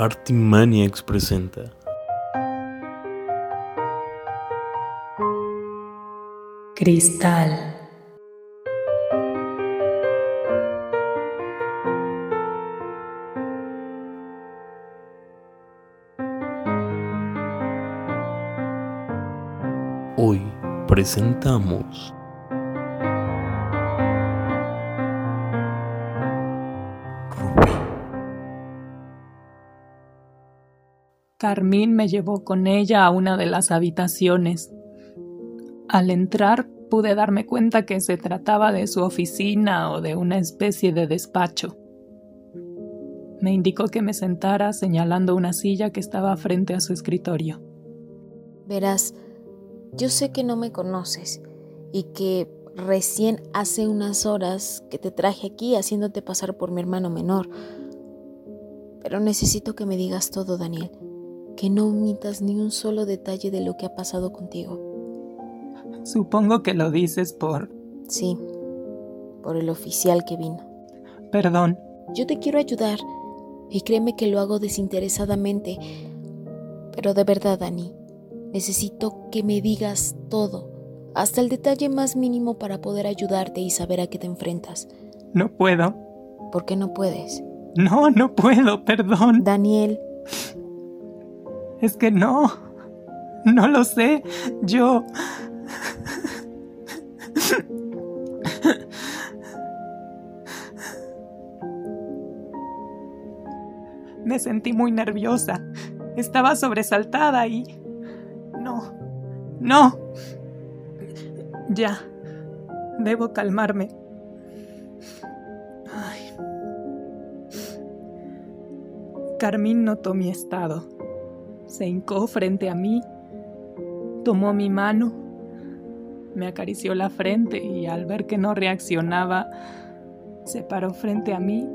Artimaniacs presenta. Cristal. Hoy presentamos Carmín me llevó con ella a una de las habitaciones. Al entrar pude darme cuenta que se trataba de su oficina o de una especie de despacho. Me indicó que me sentara señalando una silla que estaba frente a su escritorio. Verás, yo sé que no me conoces y que recién hace unas horas que te traje aquí haciéndote pasar por mi hermano menor. Pero necesito que me digas todo, Daniel, que no omitas ni un solo detalle de lo que ha pasado contigo. Supongo que lo dices por... Sí, por el oficial que vino. Perdón. Yo te quiero ayudar y créeme que lo hago desinteresadamente. Pero de verdad, Dani, necesito que me digas todo, hasta el detalle más mínimo para poder ayudarte y saber a qué te enfrentas. No puedo. ¿Por qué no puedes? No, no puedo, perdón. Daniel, Es que no. No lo sé. Yo... Me sentí muy nerviosa. Estaba sobresaltada y... No. No. Ya. Debo calmarme. Carmín notó mi estado. Se hincó frente a mí, tomó mi mano, me acarició la frente y al ver que no reaccionaba, se paró frente a mí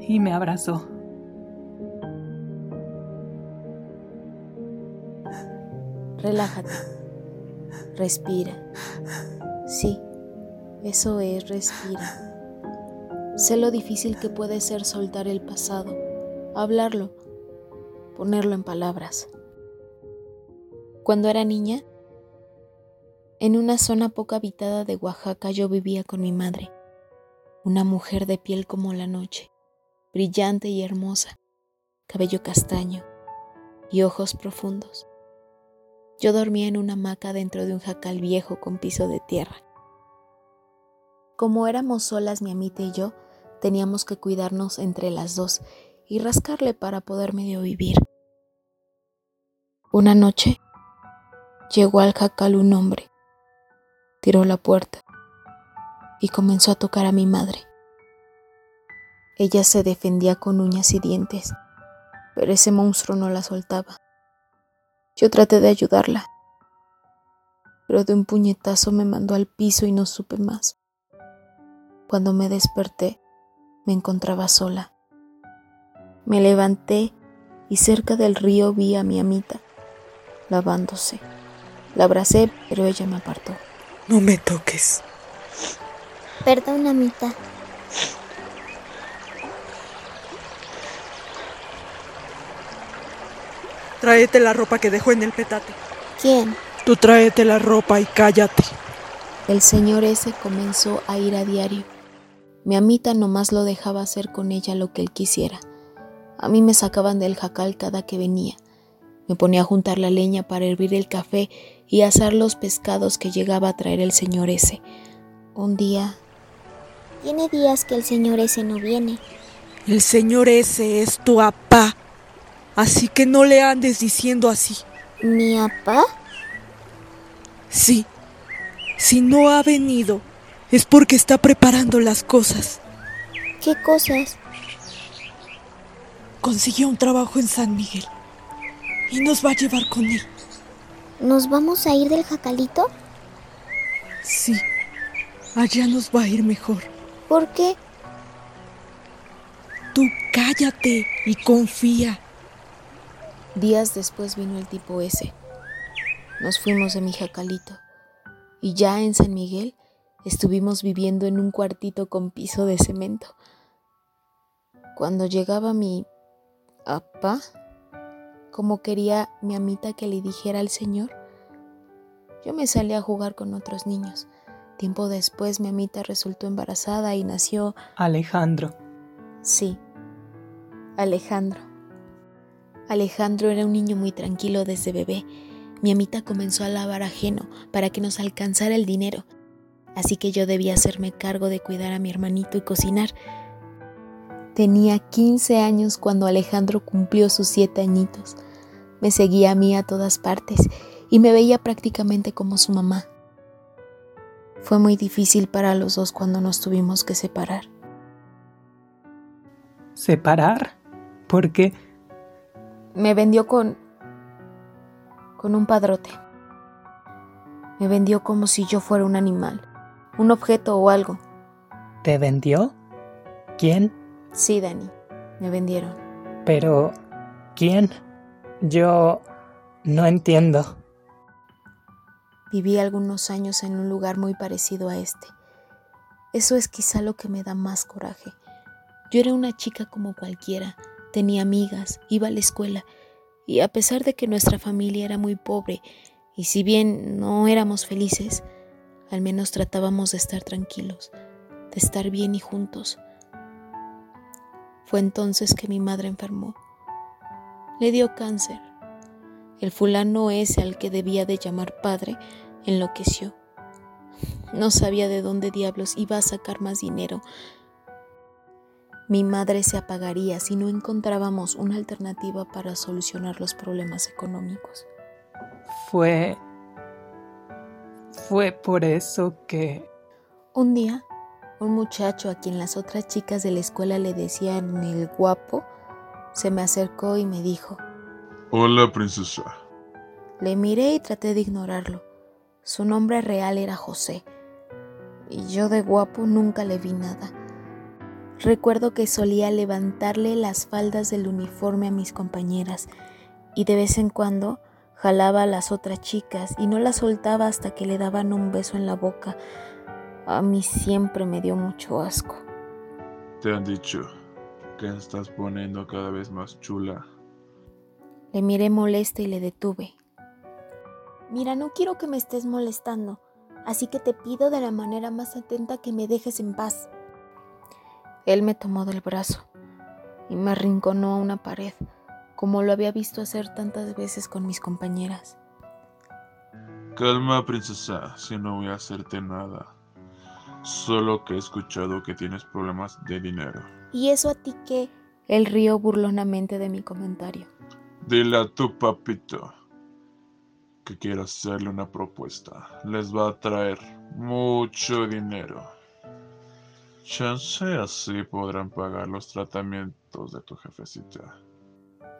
y me abrazó. relájate. Respira. Sí, eso es, respira. Sé lo difícil que puede ser soltar el pasado, hablarlo, ponerlo en palabras. Cuando era niña, en una zona poco habitada de Oaxaca yo vivía con mi madre, una mujer de piel como la noche, brillante y hermosa, cabello castaño y ojos profundos. Yo dormía en una hamaca dentro de un jacal viejo con piso de tierra. Como éramos solas mi amita y yo, teníamos que cuidarnos entre las dos y rascarle para poder medio vivir. Una noche llegó al jacal un hombre, tiró la puerta y comenzó a tocar a mi madre. Ella se defendía con uñas y dientes, pero ese monstruo no la soltaba. Yo traté de ayudarla, pero de un puñetazo me mandó al piso y no supe más. Cuando me desperté, me encontraba sola. Me levanté y cerca del río vi a mi amita, lavándose. La abracé, pero ella me apartó. No me toques. Perdón, amita. Tráete la ropa que dejó en el petate. ¿Quién? Tú tráete la ropa y cállate. El señor ese comenzó a ir a diario. Mi amita nomás lo dejaba hacer con ella lo que él quisiera. A mí me sacaban del jacal cada que venía. Me ponía a juntar la leña para hervir el café y asar los pescados que llegaba a traer el señor ese. Un día, Tiene días que el señor ese no viene. El señor ese es tu apá. Así que no le andes diciendo así. ¿Mi papá? Sí. Si no ha venido, es porque está preparando las cosas. ¿Qué cosas? Consiguió un trabajo en San Miguel. Y nos va a llevar con él. ¿Nos vamos a ir del jacalito? Sí. Allá nos va a ir mejor. ¿Por qué? Tú cállate y confía. días después vino el tipo ese. Nos fuimos de mi jacalito. Y ya en San Miguel estuvimos viviendo en un cuartito con piso de cemento. Cuando llegaba mi ¿Apa? Como quería mi amita que le dijera al señor. Yo me salí a jugar con otros niños. Tiempo después mi amita resultó embarazada y nació Alejandro. Sí, Alejandro. Alejandro era un niño muy tranquilo desde bebé. Mi amita comenzó a lavar ajeno para que nos alcanzara el dinero, así que yo debía hacerme cargo de cuidar a mi hermanito y cocinar. Tenía 15 años cuando Alejandro cumplió sus 7 añitos. Me seguía a mí a todas partes y me veía prácticamente como su mamá. Fue muy difícil para los dos cuando nos tuvimos que separar. ¿Separar? ¿Por qué? Me vendió con... con un padrote. Me vendió como si yo fuera un animal, un objeto o algo. ¿Te vendió? ¿Quién? Sí, Dani, me vendieron. Pero... ¿Quién? Yo... no entiendo. Viví algunos años en un lugar muy parecido a este. Eso es quizá lo que me da más coraje. Yo era una chica como cualquiera, tenía amigas, iba a la escuela, y a pesar de que nuestra familia era muy pobre, y si bien no éramos felices, al menos tratábamos de estar tranquilos, de estar bien y juntos. Fue entonces que mi madre enfermó. Le dio cáncer. El fulano ese al que debía de llamar padre enloqueció. No sabía de dónde diablos iba a sacar más dinero. Mi madre se apagaría si no encontrábamos una alternativa para solucionar los problemas económicos. Fue... Fue por eso que... Un día, un muchacho a quien las otras chicas de la escuela le decían el guapo, se me acercó y me dijo, Hola, princesa. Le miré y traté de ignorarlo. Su nombre real era José, y yo de guapo nunca le vi nada. Recuerdo que solía levantarle las faldas del uniforme a mis compañeras y de vez en cuando jalaba a las otras chicas y no las soltaba hasta que le daban un beso en la boca. A mí siempre me dio mucho asco. Te han dicho que estás poniendo cada vez más chula. Le miré molesta y le detuve. Mira, no quiero que me estés molestando, así que te pido de la manera más atenta que me dejes en paz. Él me tomó del brazo y me arrinconó a una pared, como lo había visto hacer tantas veces con mis compañeras. Calma, princesa, si no voy a hacerte nada. Solo que he escuchado que tienes problemas de dinero. ¿Y eso a ti qué? Él rió burlonamente de mi comentario. Dile a tu papito que quiero hacerle una propuesta. Les va a traer mucho dinero. Chance así podrán pagar los tratamientos de tu jefecita.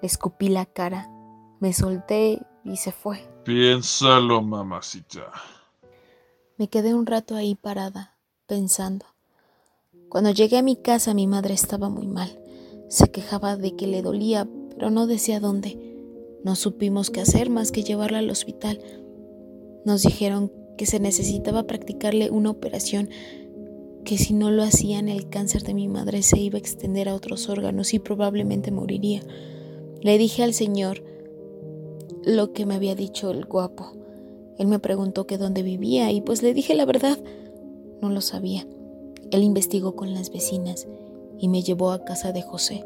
Le escupí la cara, me solté y se fue. Piénsalo, mamacita. Me quedé un rato ahí parada, pensando. Cuando llegué a mi casa mi madre estaba muy mal. Se quejaba de que le dolía, pero no decía dónde. No supimos qué hacer más que llevarla al hospital. Nos dijeron que se necesitaba practicarle una operación, que si no lo hacían el cáncer de mi madre se iba a extender a otros órganos y probablemente moriría. Le dije al señor lo que me había dicho el guapo. Él me preguntó que dónde vivía y pues le dije la verdad. No lo sabía. Él investigó con las vecinas y me llevó a casa de José.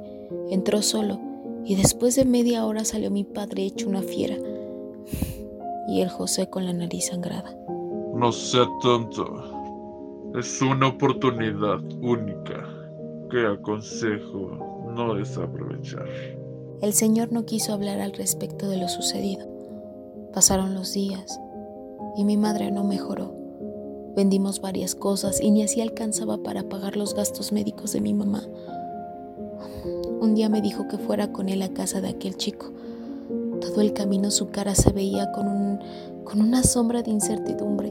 Entró solo y después de media hora salió mi padre hecho una fiera y el José con la nariz sangrada. No sea tonto. Es una oportunidad única que aconsejo no desaprovechar. El señor no quiso hablar al respecto de lo sucedido. Pasaron los días y mi madre no mejoró. Vendimos varias cosas y ni así alcanzaba para pagar los gastos médicos de mi mamá. Un día me dijo que fuera con él a casa de aquel chico. Todo el camino su cara se veía con, un, con una sombra de incertidumbre,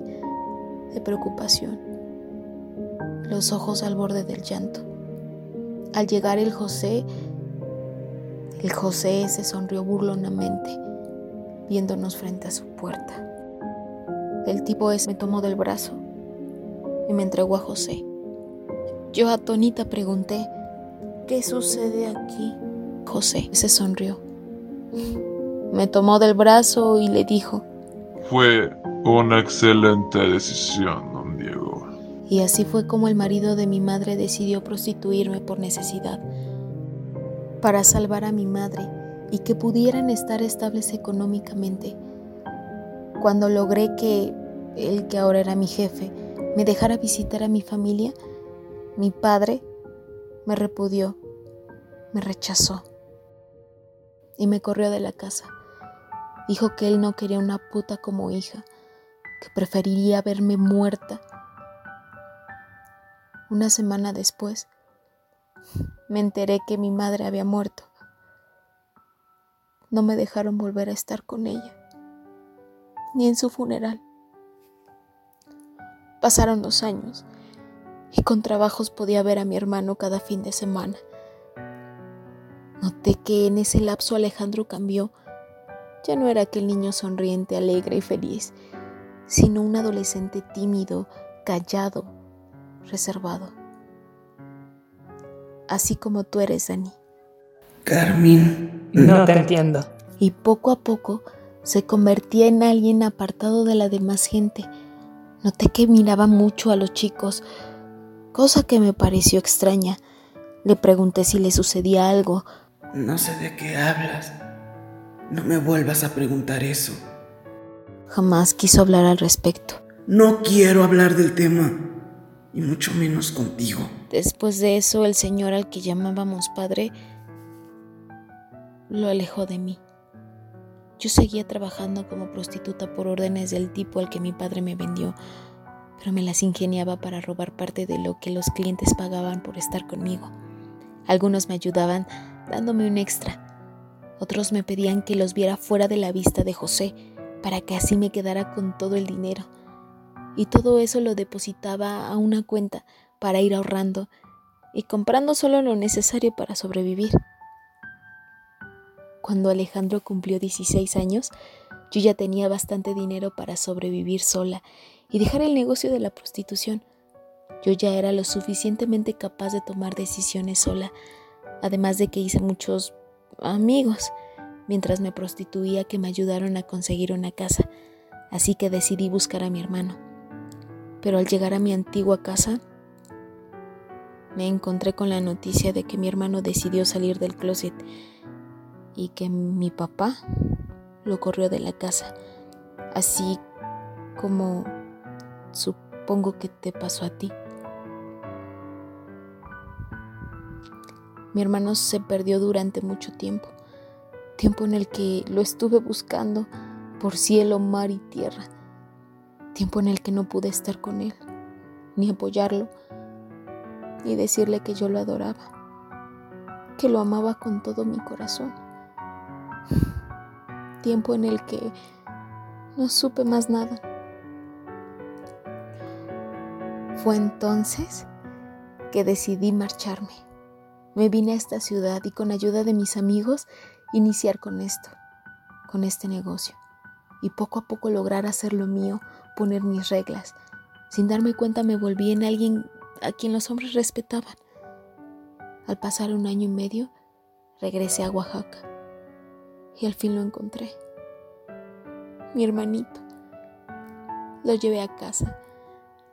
de preocupación, los ojos al borde del llanto. Al llegar el José, el José se sonrió burlonamente, viéndonos frente a su puerta. El tipo ese me tomó del brazo y me entregó a José. Yo atónita pregunté, ¿qué sucede aquí? José se sonrió. Me tomó del brazo y le dijo, Fue una excelente decisión, don Diego. Y así fue como el marido de mi madre decidió prostituirme por necesidad, para salvar a mi madre y que pudieran estar estables económicamente. Cuando logré que el que ahora era mi jefe me dejara visitar a mi familia, mi padre me repudió, me rechazó y me corrió de la casa. Dijo que él no quería una puta como hija, que preferiría verme muerta. Una semana después, me enteré que mi madre había muerto. No me dejaron volver a estar con ella, ni en su funeral. Pasaron dos años y con trabajos podía ver a mi hermano cada fin de semana. Noté que en ese lapso Alejandro cambió. Ya no era aquel niño sonriente, alegre y feliz, sino un adolescente tímido, callado, reservado. Así como tú eres, Dani. Carmen. No te entiendo. Y poco a poco se convertía en alguien apartado de la demás gente. Noté que miraba mucho a los chicos, cosa que me pareció extraña. Le pregunté si le sucedía algo. No sé de qué hablas. No me vuelvas a preguntar eso. Jamás quiso hablar al respecto. No quiero hablar del tema, y mucho menos contigo. Después de eso, el señor al que llamábamos padre lo alejó de mí. Yo seguía trabajando como prostituta por órdenes del tipo al que mi padre me vendió, pero me las ingeniaba para robar parte de lo que los clientes pagaban por estar conmigo. Algunos me ayudaban dándome un extra. Otros me pedían que los viera fuera de la vista de José para que así me quedara con todo el dinero. Y todo eso lo depositaba a una cuenta para ir ahorrando y comprando solo lo necesario para sobrevivir. Cuando Alejandro cumplió 16 años, yo ya tenía bastante dinero para sobrevivir sola y dejar el negocio de la prostitución. Yo ya era lo suficientemente capaz de tomar decisiones sola, además de que hice muchos amigos mientras me prostituía que me ayudaron a conseguir una casa, así que decidí buscar a mi hermano. Pero al llegar a mi antigua casa, me encontré con la noticia de que mi hermano decidió salir del closet y que mi papá lo corrió de la casa, así como supongo que te pasó a ti. Mi hermano se perdió durante mucho tiempo, tiempo en el que lo estuve buscando por cielo, mar y tierra, tiempo en el que no pude estar con él, ni apoyarlo, ni decirle que yo lo adoraba, que lo amaba con todo mi corazón, tiempo en el que no supe más nada. Fue entonces que decidí marcharme. Me vine a esta ciudad y con ayuda de mis amigos iniciar con esto, con este negocio. Y poco a poco lograr hacer lo mío, poner mis reglas. Sin darme cuenta me volví en alguien a quien los hombres respetaban. Al pasar un año y medio, regresé a Oaxaca y al fin lo encontré. Mi hermanito. Lo llevé a casa.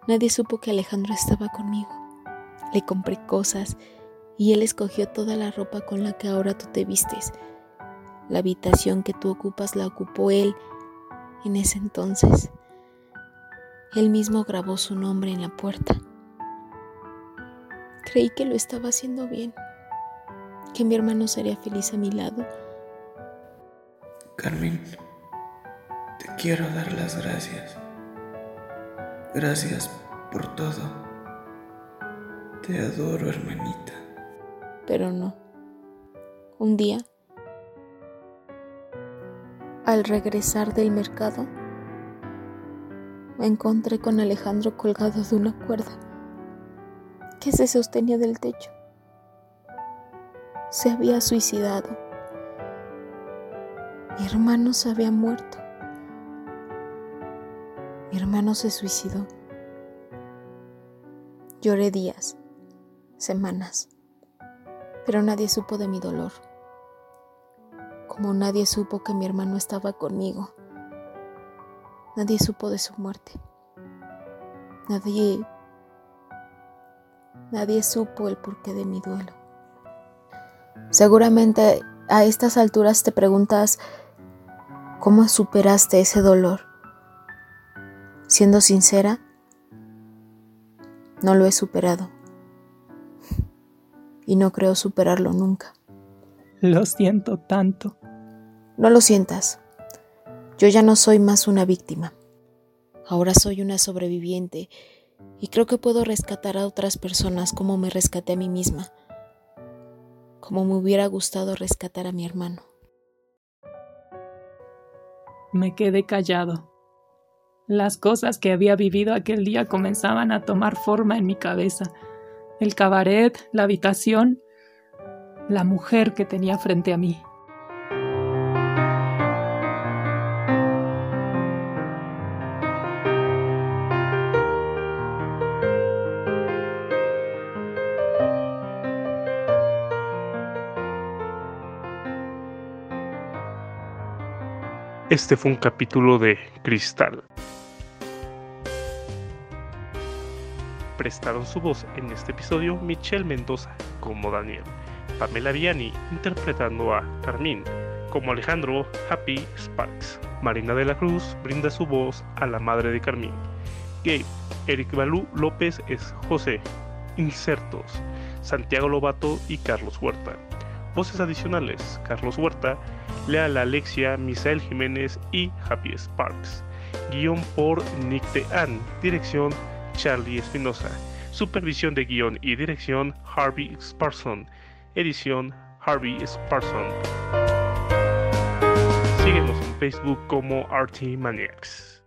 Nadie supo que Alejandro estaba conmigo. Le compré cosas y él escogió toda la ropa con la que ahora tú te vistes. La habitación que tú ocupas la ocupó él en ese entonces. Él mismo grabó su nombre en la puerta. Creí que lo estaba haciendo bien, que mi hermano sería feliz a mi lado. Carmen, te quiero dar las gracias. Gracias por todo. Te adoro, hermanita pero no. Un día, al regresar del mercado, me encontré con Alejandro colgado de una cuerda que se sostenía del techo. Se había suicidado. Mi hermano se había muerto. Mi hermano se suicidó. Lloré días, semanas pero nadie supo de mi dolor, como nadie supo que mi hermano estaba conmigo. Nadie supo de su muerte. Nadie nadie supo el porqué de mi duelo. Seguramente a estas alturas te preguntas cómo superaste ese dolor. Siendo sincera, no lo he superado. Y no creo superarlo nunca. Lo siento tanto. No lo sientas. Yo ya no soy más una víctima. Ahora soy una sobreviviente y creo que puedo rescatar a otras personas como me rescaté a mí misma, como me hubiera gustado rescatar a mi hermano. Me quedé callado. Las cosas que había vivido aquel día comenzaban a tomar forma en mi cabeza. El cabaret, la habitación, la mujer que tenía frente a mí. Este fue un capítulo de Cristal. Prestaron su voz en este episodio Michelle Mendoza como Daniel, Pamela Viani interpretando a Carmín, como Alejandro Happy Sparks. Marina de la Cruz brinda su voz a la madre de Carmín. Gabe, Eric Balú López es José. Insertos, Santiago Lobato y Carlos Huerta. Voces adicionales, Carlos Huerta, Leal Alexia, Misael Jiménez y Happy Sparks. Guión por Nick Ann. Dirección Charlie Espinosa. Supervisión de guion y dirección Harvey Sparson. Edición Harvey Sparson. Síguenos en Facebook como RT Maniacs.